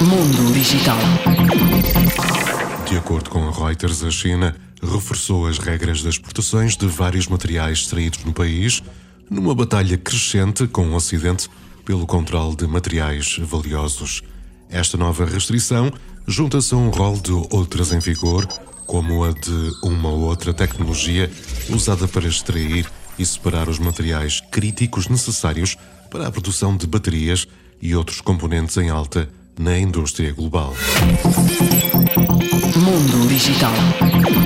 Mundo Digital. De acordo com a Reuters, a China reforçou as regras das exportações de vários materiais extraídos no país, numa batalha crescente com o Ocidente pelo controle de materiais valiosos. Esta nova restrição junta-se a um rol de outras em vigor, como a de uma outra tecnologia usada para extrair e separar os materiais críticos necessários para a produção de baterias e outros componentes em alta na indústria global. Mundo Digital.